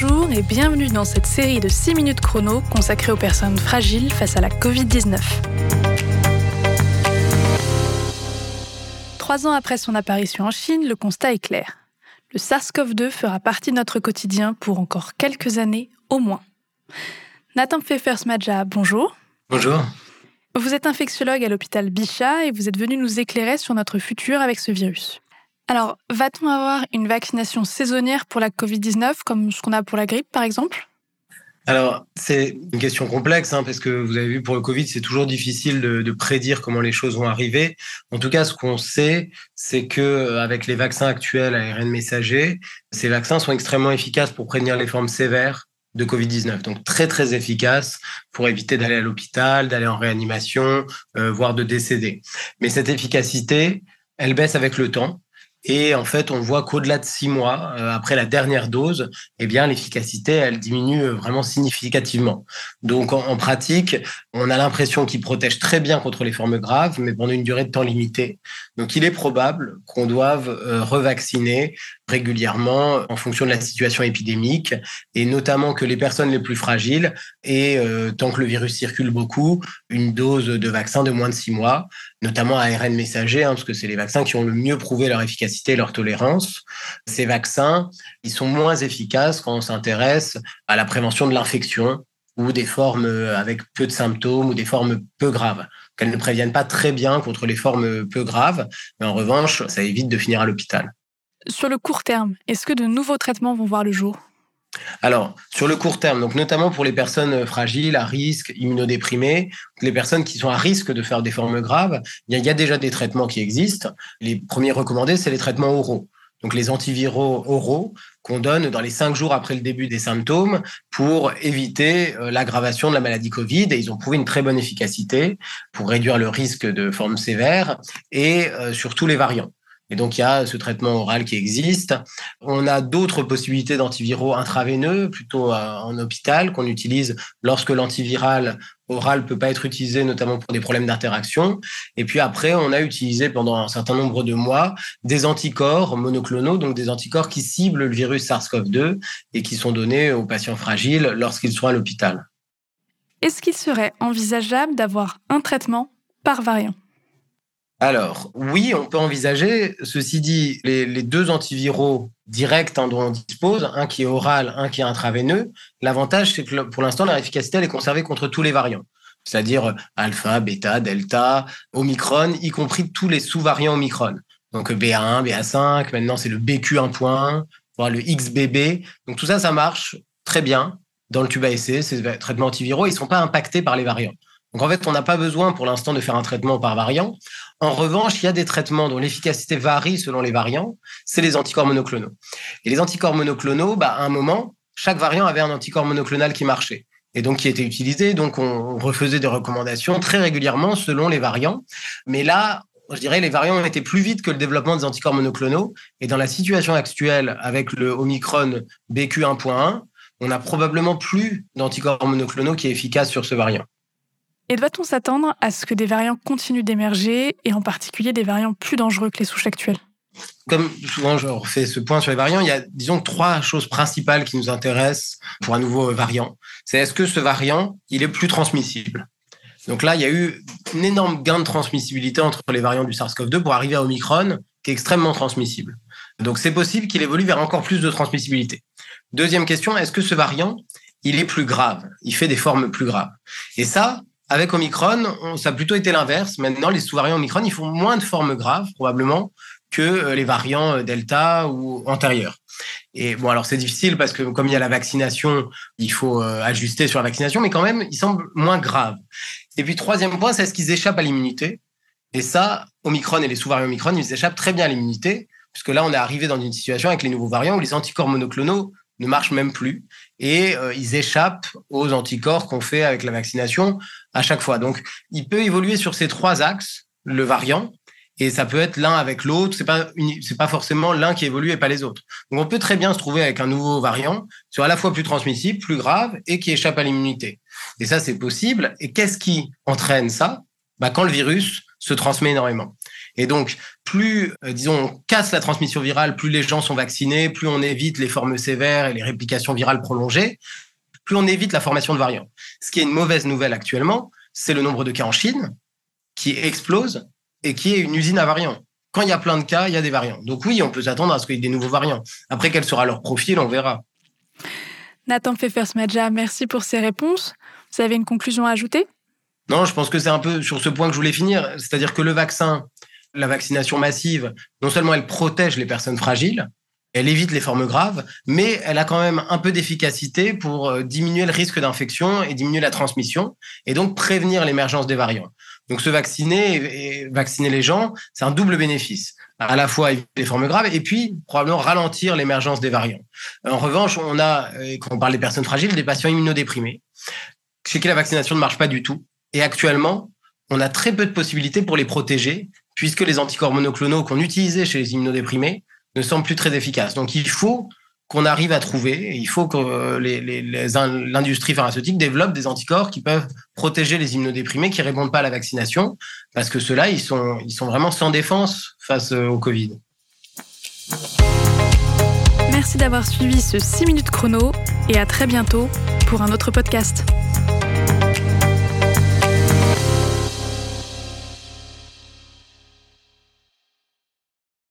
Bonjour et bienvenue dans cette série de 6 minutes chrono consacrée aux personnes fragiles face à la Covid-19. Trois ans après son apparition en Chine, le constat est clair. Le SARS-CoV-2 fera partie de notre quotidien pour encore quelques années au moins. Nathan Pfeffers-Madja, bonjour. Bonjour. Vous êtes infectiologue à l'hôpital Bichat et vous êtes venu nous éclairer sur notre futur avec ce virus. Alors, va-t-on avoir une vaccination saisonnière pour la Covid-19 comme ce qu'on a pour la grippe, par exemple? Alors, c'est une question complexe, hein, parce que vous avez vu pour le Covid, c'est toujours difficile de, prédire comment les choses vont arriver. En tout cas, ce qu'on sait, c'est que euh, avec les vaccins actuels à ARN messager, ces vaccins sont extrêmement efficaces pour prévenir les formes sévères de Covid-19. Donc très très efficaces pour éviter d'aller à l'hôpital, d'aller en réanimation, euh, voire de décéder. Mais cette efficacité, elle baisse avec le temps. Et en fait, on voit qu'au-delà de six mois, euh, après la dernière dose, eh bien, l'efficacité, elle diminue vraiment significativement. Donc, en, pratique, on a l'impression qu'il protège très bien contre les formes graves, mais pendant une durée de temps limitée. Donc, il est probable qu'on doive euh, revacciner régulièrement en fonction de la situation épidémique et notamment que les personnes les plus fragiles aient, tant que le virus circule beaucoup, une dose de vaccin de moins de six mois, notamment ARN messager, hein, parce que c'est les vaccins qui ont le mieux prouvé leur efficacité et leur tolérance. Ces vaccins, ils sont moins efficaces quand on s'intéresse à la prévention de l'infection ou des formes avec peu de symptômes ou des formes peu graves. Qu'elles ne préviennent pas très bien contre les formes peu graves, mais en revanche, ça évite de finir à l'hôpital. Sur le court terme, est-ce que de nouveaux traitements vont voir le jour? Alors, sur le court terme, donc notamment pour les personnes fragiles, à risque, immunodéprimées, les personnes qui sont à risque de faire des formes graves, il y, a déjà des traitements qui existent. Les premiers recommandés, c'est les traitements oraux. Donc les antiviraux oraux qu'on donne dans les cinq jours après le début des symptômes pour éviter euh, l'aggravation de la maladie Covid. Et ils ont prouvé une très bonne efficacité pour réduire le risque de formes sévères et euh, surtout les variants. Et donc, il y a ce traitement oral qui existe. On a d'autres possibilités d'antiviraux intraveineux, plutôt euh, en hôpital, qu'on utilise lorsque l'antiviral oral peut pas être utilisé, notamment pour des problèmes d'interaction. Et puis après, on a utilisé pendant un certain nombre de mois des anticorps monoclonaux, donc des anticorps qui ciblent le virus SARS-CoV-2 et qui sont donnés aux patients fragiles lorsqu'ils sont à l'hôpital. Est-ce qu'il serait envisageable d'avoir un traitement par variant? Alors, oui, on peut envisager. Ceci dit, les, deux antiviraux directs hein, dont on dispose, un qui est oral, un qui est intraveineux, l'avantage, c'est que pour l'instant, leur efficacité, elle est conservée contre tous les variants. C'est-à-dire alpha, bêta, delta, omicron, y compris tous les sous-variants omicron. Donc BA1, BA5, maintenant c'est le BQ1.1, voire le XBB. Donc tout ça, ça marche très bien dans le tube essai, ces traitements antiviraux, ils ne sont pas impactés par les variants. Donc en fait, on n'a pas besoin pour l'instant de faire un traitement par variant. En revanche, il y a des traitements dont l'efficacité varie selon les variants, c'est les anticorps monoclonaux. Et les anticorps monoclonaux, bah, à un moment, chaque variant avait un anticorps monoclonal qui marchait et donc qui était utilisé. Donc on refaisait des recommandations très régulièrement selon les variants. Mais là, je dirais, les variants ont été plus vite que le développement des anticorps monoclonaux. Et dans la situation actuelle, avec le Omicron BQ1.1, on a probablement plus d'anticorps monoclonaux qui est efficace sur ce variant. Et doit-on s'attendre à ce que des variants continuent d'émerger, et en particulier des variants plus dangereux que les souches actuelles? Comme souvent je refais ce point sur les variants, il y a disons trois choses principales qui nous intéressent pour un nouveau variant. C'est est-ce que ce variant, il est plus transmissible? Donc là, il y a eu un énorme gain de transmissibilité entre les variants du SARS-CoV-2 pour arriver à Omicron, qui est extrêmement transmissible. Donc c'est possible qu'il évolue vers encore plus de transmissibilité. Deuxième question, est-ce que ce variant, il est plus grave? Il fait des formes plus graves. Et ça, avec Omicron, ça a plutôt été l'inverse. Maintenant, les sous-variants Omicron, ils font moins de formes graves, probablement, que euh, les variants euh, Delta ou antérieurs. Et bon, alors c'est difficile parce que comme il y a la vaccination, il faut euh, ajuster sur la vaccination, mais quand même, ils semblent moins graves. Et puis, troisième point, c'est est-ce qu'ils échappent à l'immunité Et ça, Omicron et les sous-variants Omicron, ils échappent très bien à l'immunité, puisque là, on est arrivé dans une situation avec les nouveaux variants où les anticorps monoclonaux ne marchent même plus et euh, ils échappent aux anticorps qu'on fait avec la vaccination à chaque fois. Donc, il peut évoluer sur ces trois axes, le variant, et ça peut être l'un avec l'autre. C'est pas c'est pas forcément l'un qui évolue et pas les autres. Donc, on peut très bien se trouver avec un nouveau variant, soit à la fois plus transmissible, plus grave et qui échappe à l'immunité. Et ça, c'est possible. Et qu'est-ce qui entraîne ça? Bah, quand le virus se transmet énormément. Et donc, plus, euh, disons, on casse la transmission virale, plus les gens sont vaccinés, plus on évite les formes sévères et les réplications virales prolongées, plus on évite la formation de variants. Ce qui est une mauvaise nouvelle actuellement, c'est le nombre de cas en Chine qui explose et qui est une usine à variants. Quand il y a plein de cas, il y a des variants. Donc oui, on peut s'attendre à ce qu'il y ait des nouveaux variants. Après, quel sera leur profil, on verra. Nathan Pfeffers-Madja, merci pour ces réponses. Vous avez une conclusion à ajouter? Non, je pense que c'est un peu sur ce point que je voulais finir. C'est-à-dire que le vaccin, la vaccination massive, non seulement elle protège les personnes fragiles, elle évite les formes graves, mais elle a quand même un peu d'efficacité pour euh, diminuer le risque d'infection et diminuer la transmission, et donc prévenir l'émergence des variants. Donc se vacciner et vacciner les gens, c'est un double bénéfice. À la fois éviter les formes graves et puis probablement ralentir l'émergence des variants. En revanche, on a, euh, quand on parle des personnes fragiles, des patients immunodéprimés, chez qui la vaccination ne marche pas du tout. Et actuellement, on a très peu de possibilités pour les protéger, puisque les anticorps monoclonaux qu'on utilisait chez les immunodéprimés ne semblent plus très efficaces. Donc il faut qu'on arrive à trouver, il faut que l'industrie pharmaceutique développe des anticorps qui peuvent protéger les immunodéprimés qui répondent pas à la vaccination, parce que ceux-là, ils sont, ils sont vraiment sans défense face euh, au Covid. Merci d'avoir suivi ce 6 minutes chrono et à très bientôt pour un autre podcast.